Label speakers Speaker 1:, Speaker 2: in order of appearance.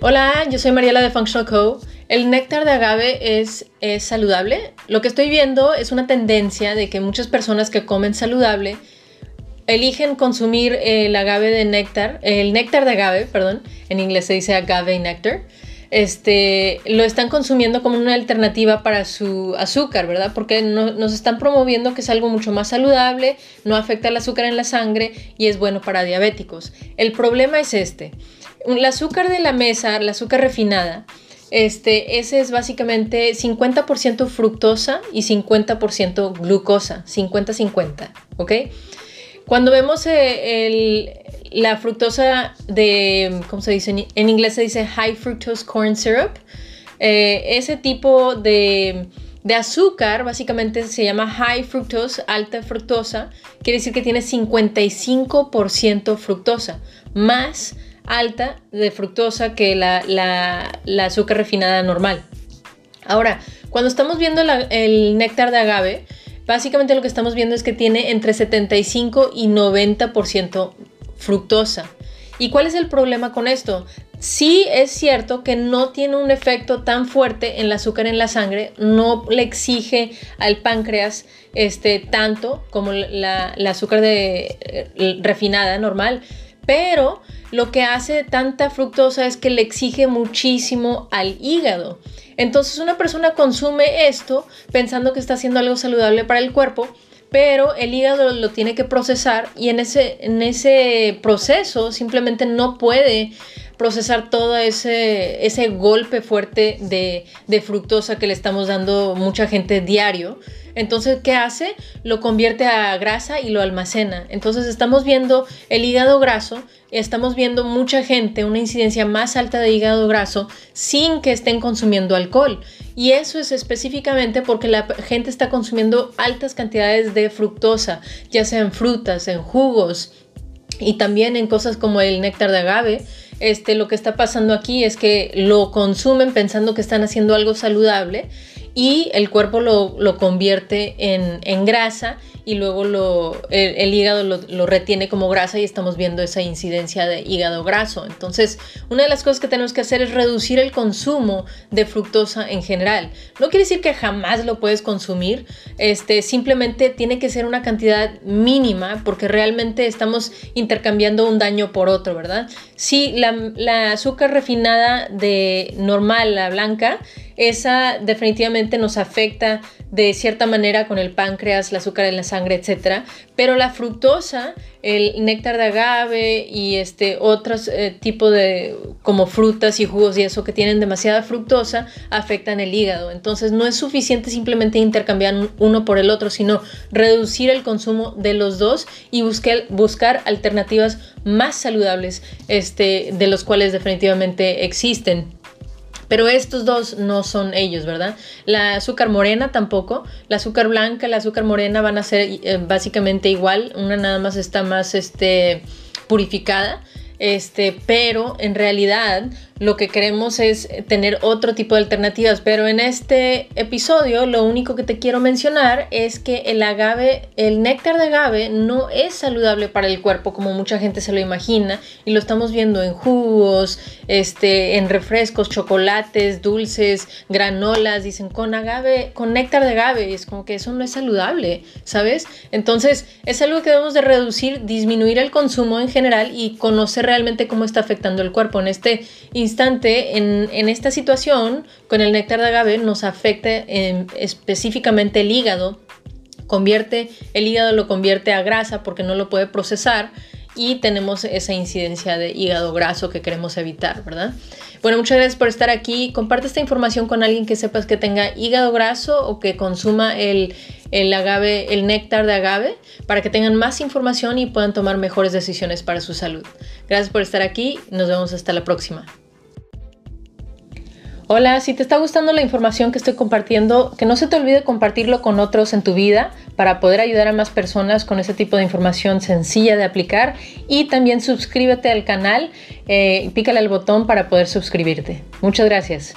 Speaker 1: Hola, yo soy Mariela de Functional Co. El néctar de agave es, es saludable. Lo que estoy viendo es una tendencia de que muchas personas que comen saludable eligen consumir el agave de néctar, el néctar de agave, perdón, en inglés se dice agave néctar, este, lo están consumiendo como una alternativa para su azúcar, ¿verdad? Porque nos están promoviendo que es algo mucho más saludable, no afecta el azúcar en la sangre y es bueno para diabéticos. El problema es este. El azúcar de la mesa, el azúcar refinada, este, ese es básicamente 50% fructosa y 50% glucosa, 50-50, ¿ok? Cuando vemos eh, la fructosa de, ¿cómo se dice? En inglés se dice high fructose corn syrup. Eh, ese tipo de, azúcar básicamente se llama high fructose, alta fructosa. Quiere decir que tiene 55% fructosa, más alta de fructosa que la, azúcar refinada normal. Ahora, cuando estamos viendo el néctar de agave, básicamente lo que estamos viendo es que tiene entre 75 y 90% fructosa. ¿Y cuál es el problema con esto? Sí es cierto que no tiene un efecto tan fuerte en el azúcar en la sangre, no le exige al páncreas este, tanto como la, azúcar de, eh, refinada normal, pero lo que hace tanta fructosa es que le exige muchísimo al hígado. Entonces una persona consume esto pensando que está haciendo algo saludable para el cuerpo, pero el hígado lo tiene que procesar y en ese, en ese proceso simplemente no puede procesar todo ese, ese golpe fuerte de, de, fructosa que le estamos dando mucha gente diario. Entonces, ¿qué hace? Lo convierte a grasa y lo almacena. Entonces, estamos viendo el hígado graso, estamos viendo mucha gente, una incidencia más alta de hígado graso sin que estén consumiendo alcohol. Y eso es específicamente porque la gente está consumiendo altas cantidades de fructosa, ya sea en frutas, en jugos y también en cosas como el néctar de agave este, lo que está pasando aquí es que lo consumen pensando que están haciendo algo saludable y el cuerpo lo, convierte en, en, grasa y luego el, hígado lo, retiene como grasa y estamos viendo esa incidencia de hígado graso. Entonces, una de las cosas que tenemos que hacer es reducir el consumo de fructosa en general. No quiere decir que jamás lo puedes consumir, este, simplemente tiene que ser una cantidad mínima porque realmente estamos intercambiando un daño por otro, ¿verdad? Si la, la azúcar refinada de normal, la blanca, esa definitivamente nos afecta de cierta manera con el páncreas, el azúcar en la sangre, etc. Pero la fructosa, el néctar de agave y este otros eh, tipos de como frutas y jugos y eso que tienen demasiada fructosa afectan el hígado. Entonces no es suficiente simplemente intercambiar uno por el otro, sino reducir el consumo de los dos y buscar, buscar alternativas más saludables este, de los cuales definitivamente existen. Pero estos dos no son ellos, ¿verdad? La azúcar morena tampoco. La azúcar blanca la azúcar morena van a ser eh, básicamente igual. Una nada más está más este, purificada. Este, pero en realidad lo que queremos es tener otro tipo de alternativas, pero en este episodio lo único que te quiero mencionar es que el agave, el néctar de agave no es saludable para el cuerpo como mucha gente se lo imagina y lo estamos viendo en jugos, este, en refrescos, chocolates, dulces, granolas, dicen con agave, con néctar de agave, y es como que eso no es saludable, ¿sabes? Entonces es algo que debemos de reducir, disminuir el consumo en general y conocer realmente cómo está afectando el cuerpo en este instante, en, esta situación, con el néctar de agave, nos afecta específicamente el hígado. Convierte, el hígado lo convierte a grasa porque no lo puede procesar y tenemos esa incidencia de hígado graso que queremos evitar, ¿verdad? Bueno, muchas gracias por estar aquí. Comparte esta información con alguien que sepas que tenga hígado graso o que consuma el, el agave, el néctar de agave, para que tengan más información y puedan tomar mejores decisiones para su salud. Gracias por estar aquí. Nos vemos hasta la próxima. Hola, si te está gustando la información que estoy compartiendo, que no se te olvide compartirlo con otros en tu vida para poder ayudar a más personas con ese tipo de información sencilla de aplicar y también suscríbete al canal eh, pícale al botón para poder suscribirte. Muchas gracias.